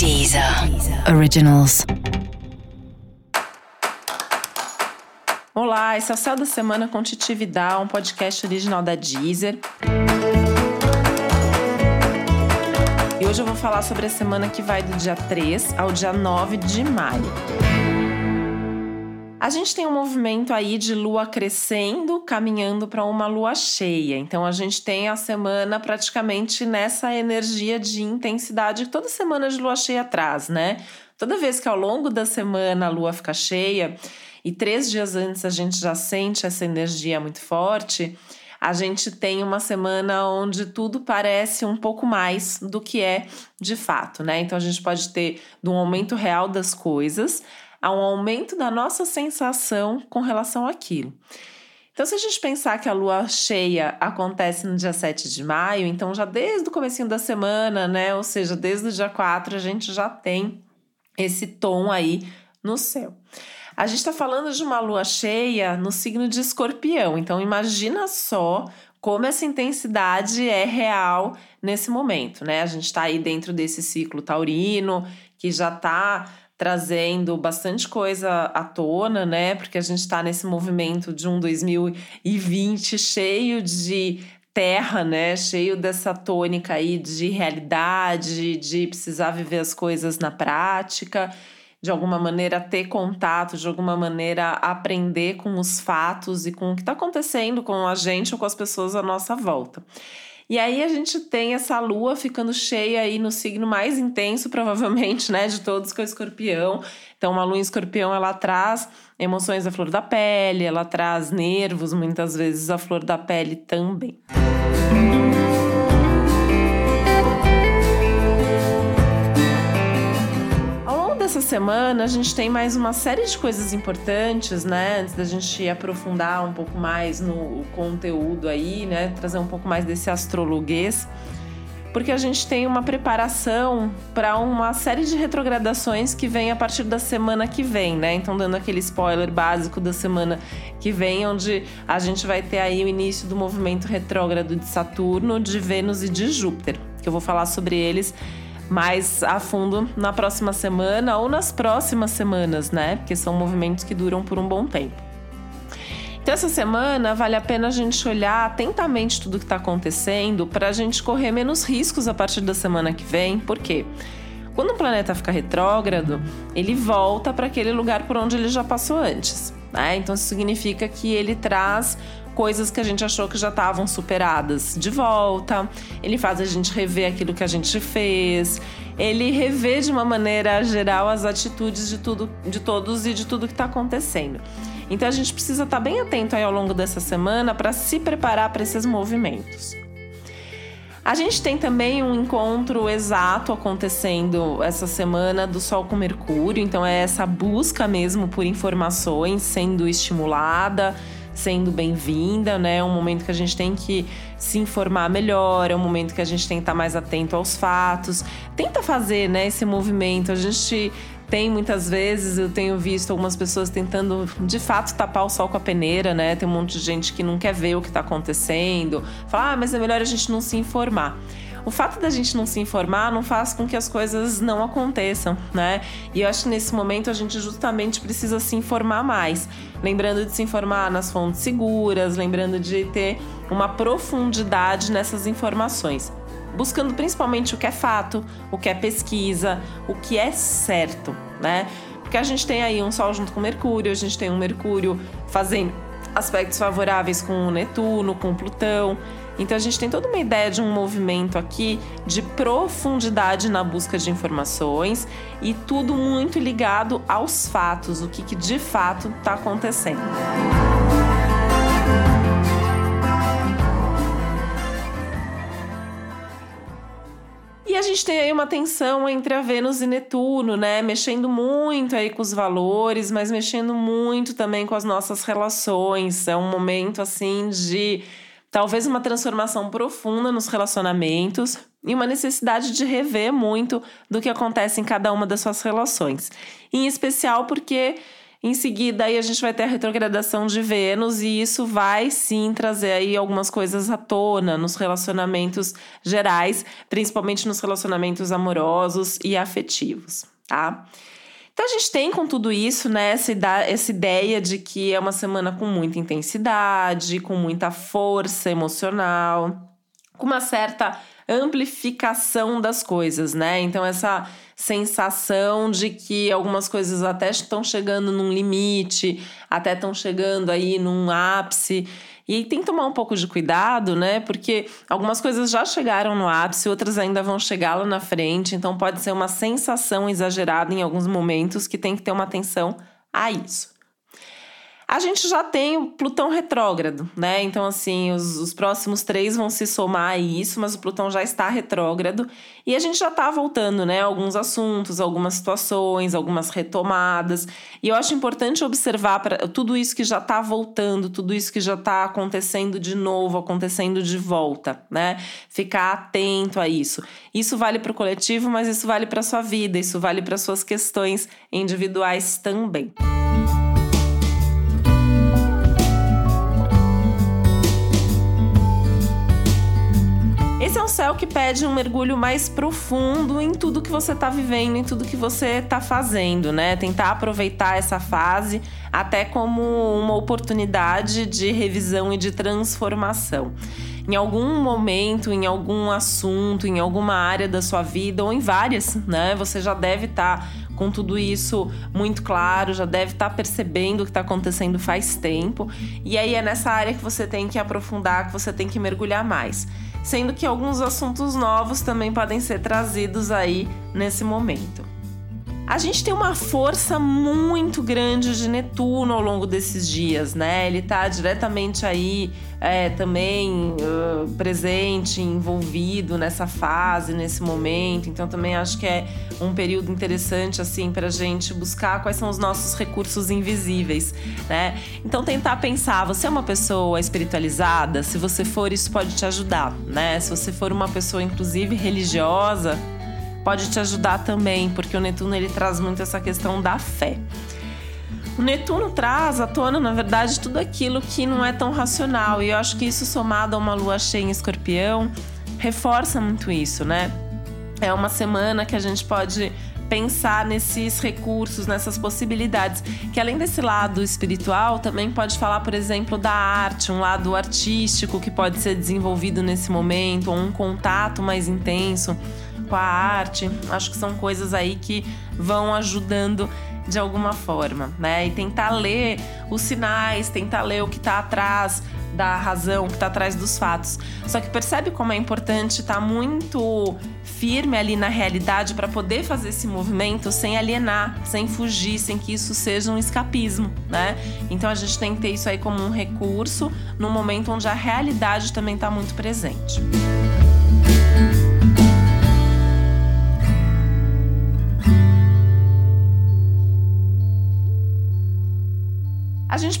Deezer Originals. Olá, esse é o Céu da Semana com Titi Vidal, um podcast original da Deezer. E hoje eu vou falar sobre a semana que vai do dia 3 ao dia 9 de maio. A gente tem um movimento aí de lua crescendo, caminhando para uma lua cheia. Então a gente tem a semana praticamente nessa energia de intensidade que toda semana de lua cheia traz, né? Toda vez que ao longo da semana a lua fica cheia e três dias antes a gente já sente essa energia muito forte, a gente tem uma semana onde tudo parece um pouco mais do que é de fato, né? Então a gente pode ter um aumento real das coisas a um aumento da nossa sensação com relação àquilo. Então, se a gente pensar que a lua cheia acontece no dia 7 de maio, então já desde o comecinho da semana, né? Ou seja, desde o dia 4, a gente já tem esse tom aí no céu. A gente está falando de uma lua cheia no signo de escorpião, então imagina só como essa intensidade é real nesse momento, né? A gente está aí dentro desse ciclo taurino que já está trazendo bastante coisa à tona, né? Porque a gente está nesse movimento de um 2020 cheio de terra, né? Cheio dessa tônica aí de realidade, de precisar viver as coisas na prática, de alguma maneira ter contato, de alguma maneira aprender com os fatos e com o que está acontecendo com a gente ou com as pessoas à nossa volta. E aí a gente tem essa lua ficando cheia aí no signo mais intenso, provavelmente, né, de todos, que é o escorpião. Então, uma lua em escorpião, ela traz emoções à flor da pele, ela traz nervos, muitas vezes, à flor da pele também. Essa semana a gente tem mais uma série de coisas importantes, né? Antes da gente aprofundar um pouco mais no conteúdo aí, né? Trazer um pouco mais desse astrologuês. Porque a gente tem uma preparação para uma série de retrogradações que vem a partir da semana que vem, né? Então, dando aquele spoiler básico da semana que vem, onde a gente vai ter aí o início do movimento retrógrado de Saturno, de Vênus e de Júpiter, que eu vou falar sobre eles mais a fundo na próxima semana ou nas próximas semanas, né? Porque são movimentos que duram por um bom tempo. Então, essa semana vale a pena a gente olhar atentamente tudo que está acontecendo para a gente correr menos riscos a partir da semana que vem. Por quê? Quando o planeta fica retrógrado, ele volta para aquele lugar por onde ele já passou antes. Né? Então, isso significa que ele traz coisas que a gente achou que já estavam superadas de volta. Ele faz a gente rever aquilo que a gente fez. Ele revê de uma maneira geral as atitudes de tudo, de todos e de tudo que está acontecendo. Então a gente precisa estar tá bem atento aí ao longo dessa semana para se preparar para esses movimentos. A gente tem também um encontro exato acontecendo essa semana do Sol com Mercúrio, então é essa busca mesmo por informações sendo estimulada sendo bem-vinda, né? É um momento que a gente tem que se informar melhor, é um momento que a gente tem que estar mais atento aos fatos. Tenta fazer, né, esse movimento. A gente tem muitas vezes, eu tenho visto algumas pessoas tentando de fato tapar o sol com a peneira, né? Tem um monte de gente que não quer ver o que está acontecendo. Fala, ah, mas é melhor a gente não se informar o fato da gente não se informar não faz com que as coisas não aconteçam, né? E eu acho que nesse momento a gente justamente precisa se informar mais. Lembrando de se informar nas fontes seguras, lembrando de ter uma profundidade nessas informações. Buscando principalmente o que é fato, o que é pesquisa, o que é certo, né? Porque a gente tem aí um Sol junto com Mercúrio, a gente tem um Mercúrio fazendo aspectos favoráveis com o Netuno, com o Plutão. Então a gente tem toda uma ideia de um movimento aqui de profundidade na busca de informações e tudo muito ligado aos fatos, o que, que de fato está acontecendo. E a gente tem aí uma tensão entre a Vênus e Netuno, né? Mexendo muito aí com os valores, mas mexendo muito também com as nossas relações. É um momento assim de talvez uma transformação profunda nos relacionamentos e uma necessidade de rever muito do que acontece em cada uma das suas relações. Em especial porque Em seguida, aí a gente vai ter a retrogradação de Vênus e isso vai sim trazer aí algumas coisas à tona nos relacionamentos gerais, principalmente nos relacionamentos amorosos e afetivos, tá? Então a gente tem com tudo isso, né, essa, essa ideia de que é uma semana com muita intensidade, com muita força emocional, com uma certa amplificação das coisas, né? Então essa sensação de que algumas coisas até estão chegando num limite, até estão chegando aí num ápice. E tem que tomar um pouco de cuidado, né? Porque algumas coisas já chegaram no ápice, outras ainda vão chegar lá na frente. Então pode ser uma sensação exagerada em alguns momentos que tem que ter uma atenção a isso. A gente já tem o Plutão retrógrado, né? Então, assim, os, os, próximos três vão se somar a isso, mas o Plutão já está retrógrado e a gente já está voltando, né? Alguns assuntos, algumas situações, algumas retomadas. E eu acho importante observar pra, tudo isso que já está voltando, tudo isso que já está acontecendo de novo, acontecendo de volta, né? Ficar atento a isso. Isso vale para o coletivo, mas isso vale para sua vida, isso vale para suas questões individuais também. Esse é um céu que pede um mergulho mais profundo em tudo que você está vivendo, em tudo que você está fazendo, né? Tentar aproveitar essa fase até como uma oportunidade de revisão e de transformação. Em algum momento, em algum assunto, em alguma área da sua vida, ou em várias, né? Você já deve estar tá com tudo isso muito claro, já deve estar tá percebendo o que está acontecendo faz tempo. E aí é nessa área que você tem que aprofundar, que você tem que mergulhar mais sendo que alguns assuntos novos também podem ser trazidos aí nesse momento. A gente tem uma força muito grande de Netuno ao longo desses dias, né? Ele está diretamente aí é, também uh, presente, envolvido nessa fase, nesse momento. Então também acho que é um período interessante assim para gente buscar quais são os nossos recursos invisíveis, né? Então tentar pensar, você é uma pessoa espiritualizada? Se você for, isso pode te ajudar, né? Se você for uma pessoa inclusive religiosa, pode te ajudar também, porque o Netuno ele traz muito essa questão da fé. O Netuno traz à tona, na verdade, tudo aquilo que não é tão racional, e eu acho que isso somado a uma lua cheia em escorpião reforça muito isso, né? É uma semana que a gente pode pensar nesses recursos, nessas possibilidades, que além desse lado espiritual, também pode falar, por exemplo, da arte, um lado artístico que pode ser desenvolvido nesse momento, ou um contato mais intenso com a arte. Acho que são coisas aí que vão ajudando de alguma forma, né? E tentar ler os sinais, tentar ler o que está atrás da razão, o que está atrás dos fatos. Só que percebe como é importante estar tá muito firme ali na realidade para poder fazer esse movimento sem alienar, sem fugir, sem que isso seja um escapismo, né? Então a gente tem que ter isso aí como um recurso no momento onde a realidade também está muito presente. A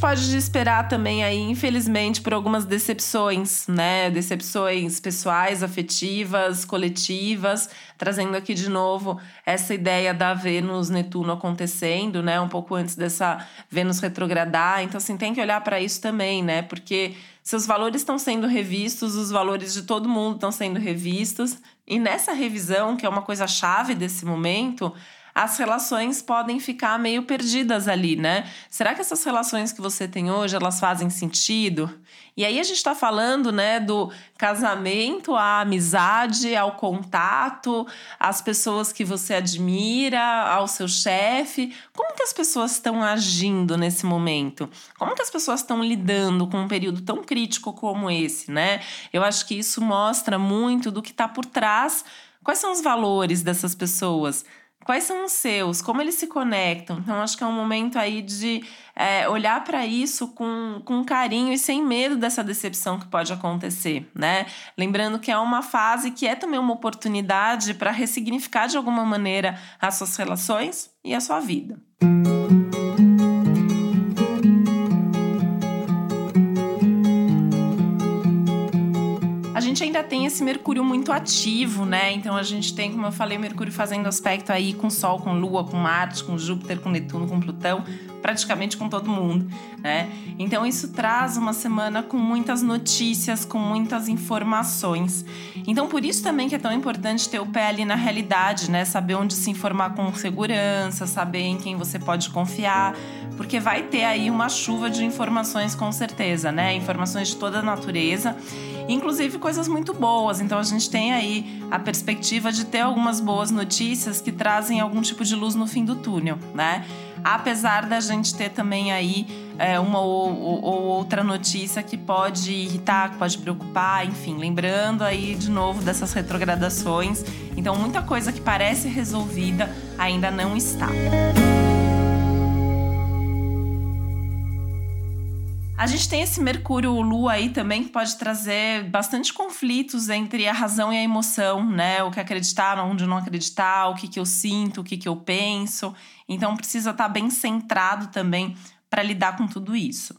pode esperar também aí, infelizmente, por algumas decepções, né? Decepções pessoais, afetivas, coletivas, trazendo aqui de novo essa ideia da Vênus Netuno acontecendo, né? Um pouco antes dessa Vênus retrogradar. Então, assim, tem que olhar para isso também, né? Porque seus valores estão sendo revistos, os valores de todo mundo estão sendo revistos. E nessa revisão, que é uma coisa chave desse momento, as relações podem ficar meio perdidas ali, né? Será que essas relações que você tem hoje, elas fazem sentido? E aí a gente está falando, né, do casamento, à amizade, ao contato, às pessoas que você admira, ao seu chefe. Como que as pessoas estão agindo nesse momento? Como que as pessoas estão lidando com um período tão crítico como esse, né? Eu acho que isso mostra muito do que está por trás. Quais são os valores dessas pessoas? Quais são os seus? Como eles se conectam? Então, acho que é um momento aí de é, olhar para isso com, com carinho e sem medo dessa decepção que pode acontecer, né? Lembrando que é uma fase que é também uma oportunidade para ressignificar de alguma maneira as suas relações e a sua vida. A tem esse Mercúrio muito ativo, né? Então a gente tem, como eu falei, Mercúrio fazendo aspecto aí com Sol, com Lua, com Marte, com Júpiter, com Netuno, com Plutão praticamente com todo mundo, né? Então isso traz uma semana com muitas notícias, com muitas informações. Então por isso também que é tão importante ter o pé ali na realidade, né? Saber onde se informar com segurança, saber em quem você pode confiar, porque vai ter aí uma chuva de informações com certeza, né? Informações de toda natureza inclusive coisas muito boas. Então a gente tem aí a perspectiva de ter algumas boas notícias que trazem algum tipo de luz no fim do túnel, né? Apesar da gente ter também aí é, uma ou, ou, ou, outra notícia que pode irritar, que pode preocupar, enfim, lembrando aí de novo dessas retrogradações. Então, muita coisa que parece resolvida ainda não está. A gente tem esse Mercúrio Lua aí também que pode trazer bastante conflitos entre a razão e a emoção, né? O que acreditar, onde não acreditar, o que, que eu sinto, o que, que eu penso. Então precisa estar bem centrado também para lidar com tudo isso.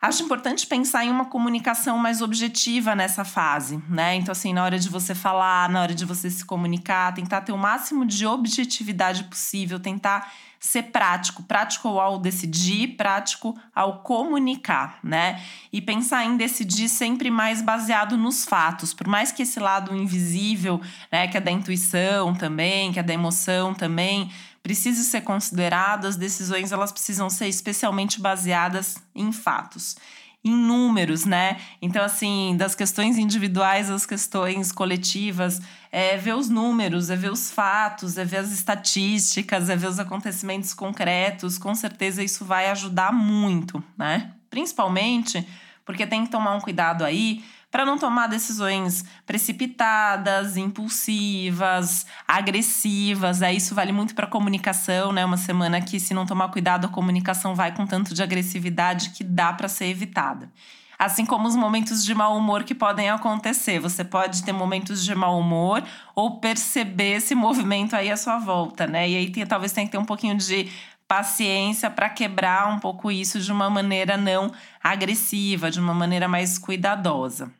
Acho importante pensar em uma comunicação mais objetiva nessa fase, né? Então, assim, na hora de você falar, na hora de você se comunicar, tentar ter o máximo de objetividade possível, tentar ser prático, prático ao decidir, prático ao comunicar, né? E pensar em decidir sempre mais baseado nos fatos, por mais que esse lado invisível, né, que é da intuição também, que é da emoção também, precise ser considerado, as decisões elas precisam ser especialmente baseadas em fatos em números, né? Então, assim, das questões individuais às questões coletivas, é ver os números, é ver os fatos, é ver as estatísticas, é ver os acontecimentos concretos. Com certeza isso vai ajudar muito, né? Principalmente porque tem que tomar um cuidado aí para não tomar decisões precipitadas, impulsivas, agressivas. Aí isso vale muito para comunicação, né? Uma semana que se não tomar cuidado a comunicação vai com tanto de agressividade que dá para ser evitada. Assim como os momentos de mau humor que podem acontecer. Você pode ter momentos de mau humor ou perceber esse movimento aí à sua volta, né? E aí tem, talvez tenha que ter um pouquinho de paciência para quebrar um pouco isso de uma maneira não agressiva, de uma maneira mais cuidadosa.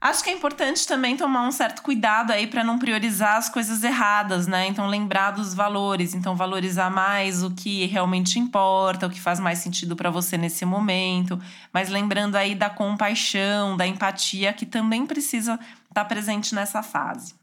Acho que é importante também tomar um certo cuidado aí para não priorizar as coisas erradas, né? Então lembrar dos valores, então valorizar mais o que realmente importa, o que faz mais sentido para você nesse momento, mas lembrando aí da compaixão, da empatia que também precisa estar tá presente nessa fase.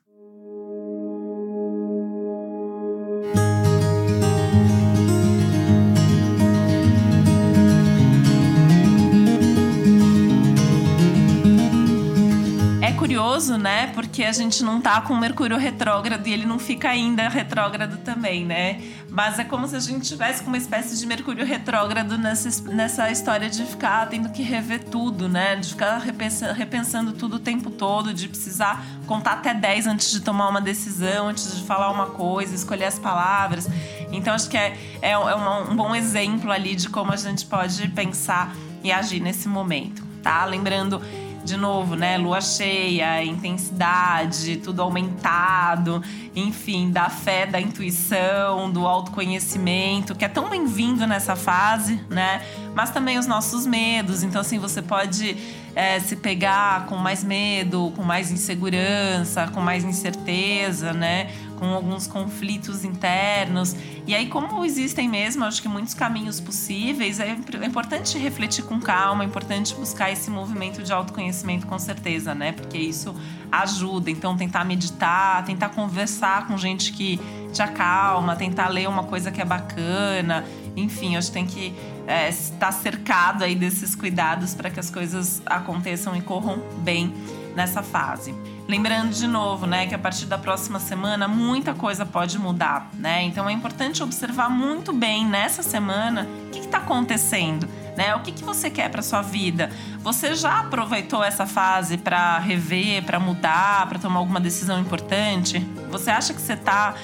Curioso, né? Porque a gente não tá com Mercúrio retrógrado e ele não fica ainda retrógrado também, né? Mas é como se a gente tivesse com uma espécie de Mercúrio retrógrado nessa, nessa história de ficar tendo que rever tudo, né? De ficar repensando, tudo o tempo todo, de precisar contar até 10 antes de tomar uma decisão, antes de falar uma coisa, escolher as palavras. Então acho que é, é, é um bom exemplo ali de como a gente pode pensar e agir nesse momento, tá? Lembrando de novo, né? Lua cheia, intensidade, tudo aumentado, enfim, da fé, da intuição, do autoconhecimento, que é tão bem-vindo nessa fase, né? Mas também os nossos medos. Então, assim, você pode é, se pegar com mais medo, com mais insegurança, com mais incerteza, né? Com alguns conflitos internos. E aí, como existem mesmo, acho que muitos caminhos possíveis, é, é importante refletir com calma, é importante buscar esse movimento de autoconhecimento com certeza, né? Porque isso ajuda. Então, tentar meditar, tentar conversar com gente que te acalma, tentar ler uma coisa que é bacana. Enfim, acho que tem que é, estar cercado aí desses cuidados para que as coisas aconteçam e corram bem nessa fase. Lembrando de novo, né, que a partir da próxima semana muita coisa pode mudar, né? Então é importante observar muito bem nessa semana o que está acontecendo, né? O que, que você quer para sua vida? Você já aproveitou essa fase para rever, para mudar, para tomar alguma decisão importante? Você acha que você está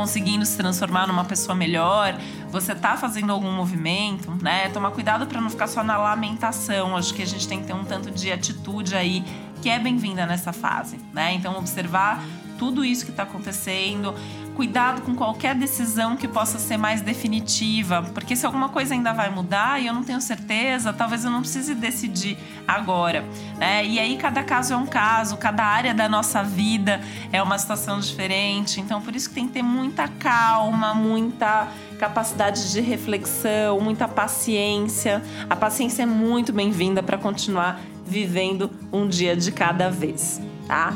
conseguindo se transformar numa pessoa melhor? Você tá fazendo algum movimento, né? Tomar cuidado para não ficar só na lamentação. Acho que a gente tem que ter um tanto de atitude aí que é bem-vinda nessa fase, né? Então observar tudo isso que está acontecendo, cuidado com qualquer decisão que possa ser mais definitiva, porque se alguma coisa ainda vai mudar e eu não tenho certeza, talvez eu não precise decidir agora, né? E aí cada caso é um caso, cada área da nossa vida é uma situação diferente, então por isso que tem que ter muita calma, muita capacidade de reflexão, muita paciência. A paciência é muito bem-vinda para continuar vivendo um dia de cada vez, tá?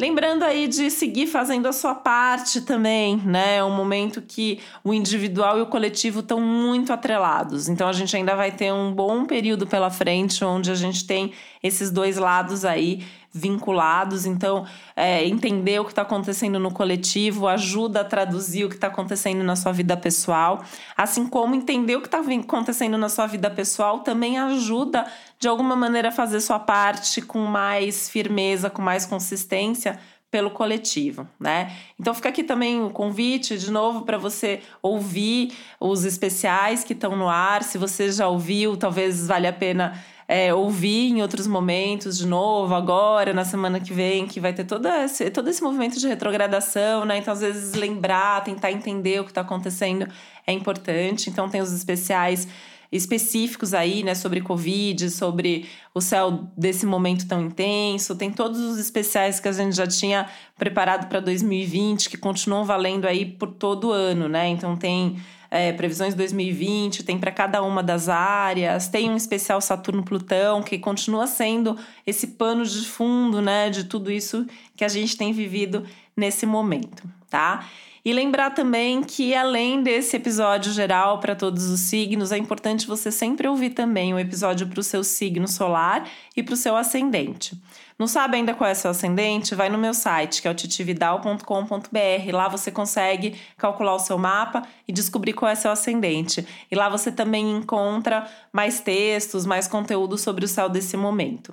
Lembrando aí de seguir fazendo a sua parte também, né? É um momento que o individual e o coletivo estão muito atrelados. Então a gente ainda vai ter um bom período pela frente onde a gente tem esses dois lados aí vinculados. Então, é, entender o que está acontecendo no coletivo ajuda a traduzir o que está acontecendo na sua vida pessoal. Assim como entender o que está acontecendo na sua vida pessoal também ajuda, de alguma maneira, a fazer sua parte com mais firmeza, com mais consistência pelo coletivo, né? Então fica aqui também o convite de novo para você ouvir os especiais que estão no ar. Se você já ouviu, talvez valha a pena é, ouvir em outros momentos de novo, agora, na semana que vem, que vai ter todo esse, todo esse movimento de retrogradação, né? Então, às vezes, lembrar, tentar entender o que está acontecendo é importante. Então, tem os especiais específicos aí, né, sobre Covid, sobre o céu desse momento tão intenso. Tem todos os especiais que a gente já tinha preparado para 2020, que continuam valendo aí por todo ano, né? Então tem é, previsões 2020, tem para cada uma das áreas, tem um especial Saturno-Plutão, que continua sendo esse pano de fundo, né, de tudo isso que a gente tem vivido nesse momento, tá? E lembrar também que, além desse episódio geral para todos os signos, é importante você sempre ouvir também o um episódio para o seu signo solar e para o seu ascendente. Não sabe ainda qual é seu ascendente? Vai no meu site, que é o titividal.com.br. Lá você consegue calcular o seu mapa e descobrir qual é seu ascendente. E lá você também encontra mais textos, mais conteúdo sobre o céu desse momento.